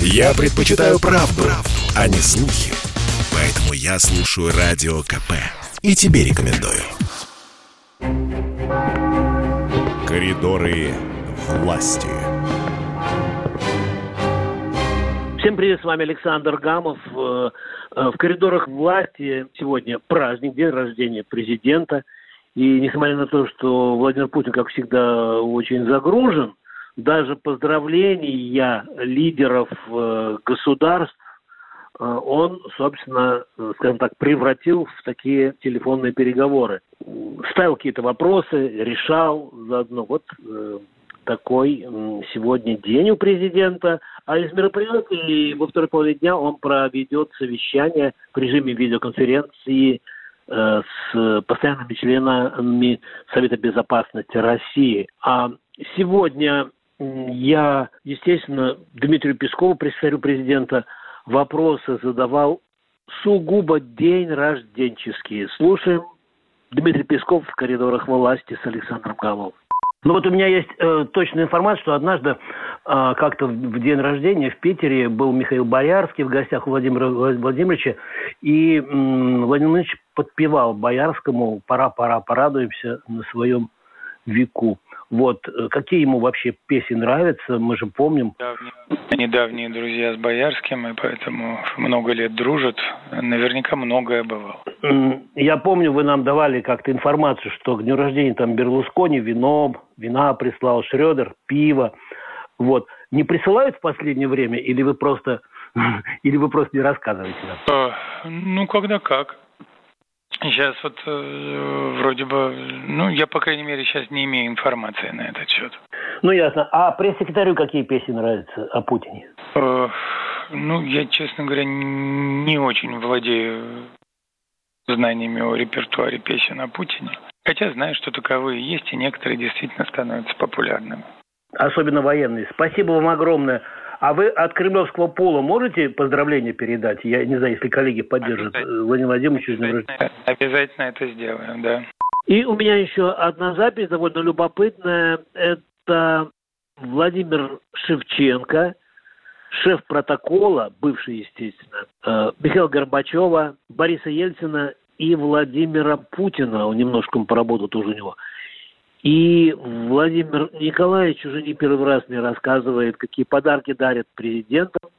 Я предпочитаю правду, правду, а не слухи. Поэтому я слушаю Радио КП. И тебе рекомендую. Коридоры власти. Всем привет, с вами Александр Гамов. Э, э, в коридорах власти сегодня праздник, день рождения президента. И несмотря на то, что Владимир Путин, как всегда, очень загружен, даже поздравления лидеров э, государств он, собственно, скажем так, превратил в такие телефонные переговоры. Ставил какие-то вопросы, решал заодно. Вот такой сегодня день у президента. А из мероприятий во второй половине дня он проведет совещание в режиме видеоконференции э, с постоянными членами Совета Безопасности России. А сегодня я, естественно, Дмитрию Пескову, пресс-секретарю президента, вопросы задавал сугубо день рожденческие. Слушаем Дмитрий Песков в коридорах власти с Александром Галовым. Ну вот у меня есть э, точная информация, что однажды э, как-то в день рождения в Питере был Михаил Боярский в гостях у Владимира Владимировича, и э, Владимир Владимирович подпевал Боярскому «Пора, пора, порадуемся на своем веку». Вот. Э, какие ему вообще песни нравятся, мы же помним. Давние, недавние друзья с Боярским, и поэтому много лет дружат. Наверняка многое бывало. Я помню, вы нам давали как-то информацию, что к дню рождения там Берлускони вино, вина прислал, Шредер, пиво. Вот. Не присылают в последнее время, или вы просто, или вы просто не рассказываете нам? А, ну, когда как. Сейчас вот э, вроде бы, ну, я, по крайней мере, сейчас не имею информации на этот счет. Ну, ясно. А пресс-секретарю какие песни нравятся о Путине? Э, ну, я, честно говоря, не очень владею знаниями о репертуаре песен о Путине. Хотя знаю, что таковые есть, и некоторые действительно становятся популярными. Особенно военные. Спасибо вам огромное. А вы от кремлевского пола можете поздравления передать? Я не знаю, если коллеги поддержат Владимир Владимирович. Обязательно, обязательно это сделаем, да. И у меня еще одна запись довольно любопытная. Это Владимир Шевченко, шеф протокола, бывший, естественно, э, Михаила Горбачева, Бориса Ельцина и Владимира Путина. Он немножко поработал тоже у него. И Владимир Николаевич уже не первый раз мне рассказывает, какие подарки дарят президентам.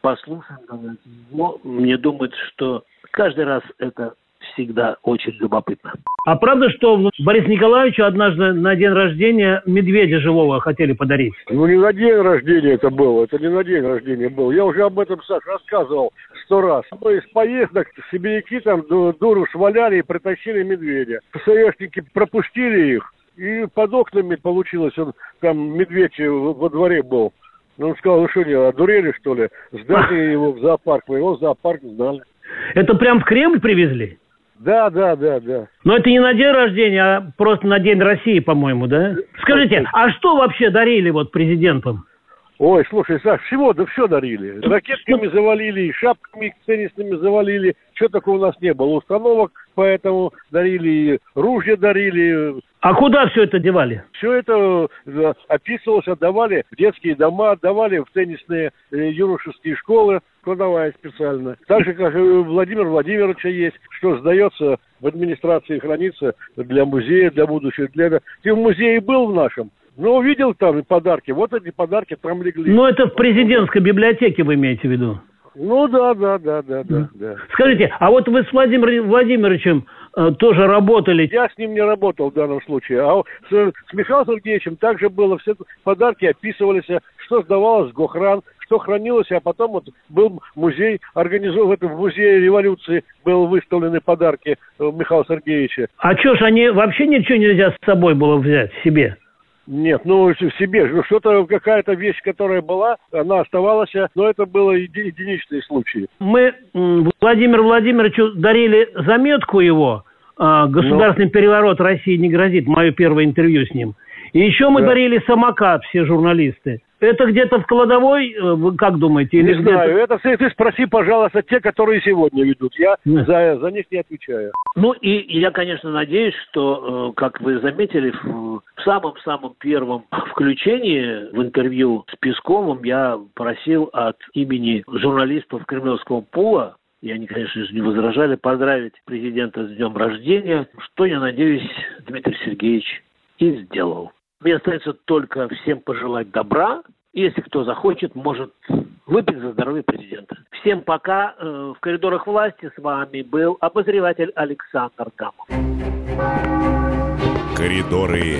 Послушаем его. Мне думается, что каждый раз это всегда очень любопытно. А правда, что Борис Николаевичу однажды на день рождения медведя живого хотели подарить? Ну, не на день рождения это было, это не на день рождения был. Я уже об этом, Саш, рассказывал сто раз. Мы из поездок сибиряки там дуру шваляли и притащили медведя. ПСОшники пропустили их, и под окнами получилось, он там медведь во дворе был. Ну, он сказал, вы что, не одурели, что ли? Сдали его в зоопарк. Мы его в зоопарк сдали. Это прям в Кремль привезли? Да, да, да, да. Но это не на день рождения, а просто на День России, по-моему, да? Скажите, а что вообще дарили вот президентам? Ой, слушай, Саш, всего, да все дарили. Ракетками завалили, шапками теннисными завалили. Что такого у нас не было? Установок, поэтому дарили, ружья дарили. А куда все это девали? Все это описывалось, отдавали в детские дома, отдавали в теннисные э, юношеские школы, кладовая специально. Так же, как и Владимир Владимировича есть, что сдается в администрации, хранится для музея, для будущего. Для... Ты в музее был в нашем? Ну, увидел там подарки. Вот эти подарки там легли. Ну, это в президентской библиотеке вы имеете в виду? Ну, да, да, да, да, да. да. Скажите, а вот вы с Владимиром Владимировичем э, тоже работали? Я с ним не работал в данном случае. А с, Михаилом Сергеевичем также было. Все подарки описывались, что сдавалось в Гохран, что хранилось, а потом вот был музей, организован в этом музее революции, был выставлены подарки Михаила Сергеевича. А что ж, они вообще ничего нельзя с собой было взять себе? Нет, ну в себе, ну, что-то, какая-то вещь, которая была, она оставалась, но это было еди- единичные случаи. Мы Владимиру Владимировичу дарили заметку его, а, «Государственный ну. переворот России не грозит», мое первое интервью с ним. И еще мы да. дарили самокат, все журналисты. Это где-то в кладовой, э, вы как думаете? Или не знаю, это ты, спроси, пожалуйста, те, которые сегодня ведут. Я за, за них не отвечаю. Ну и я, конечно, надеюсь, что, э, как вы заметили, в самом-самом первом включении в интервью с Песковым я просил от имени журналистов Кремлевского пула и они, конечно же, не возражали поздравить президента с днем рождения, что, я надеюсь, Дмитрий Сергеевич и сделал. Мне остается только всем пожелать добра. Если кто захочет, может выпить за здоровье президента. Всем пока. Э, в коридорах власти с вами был обозреватель Александр Гамов. Коридоры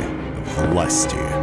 власти.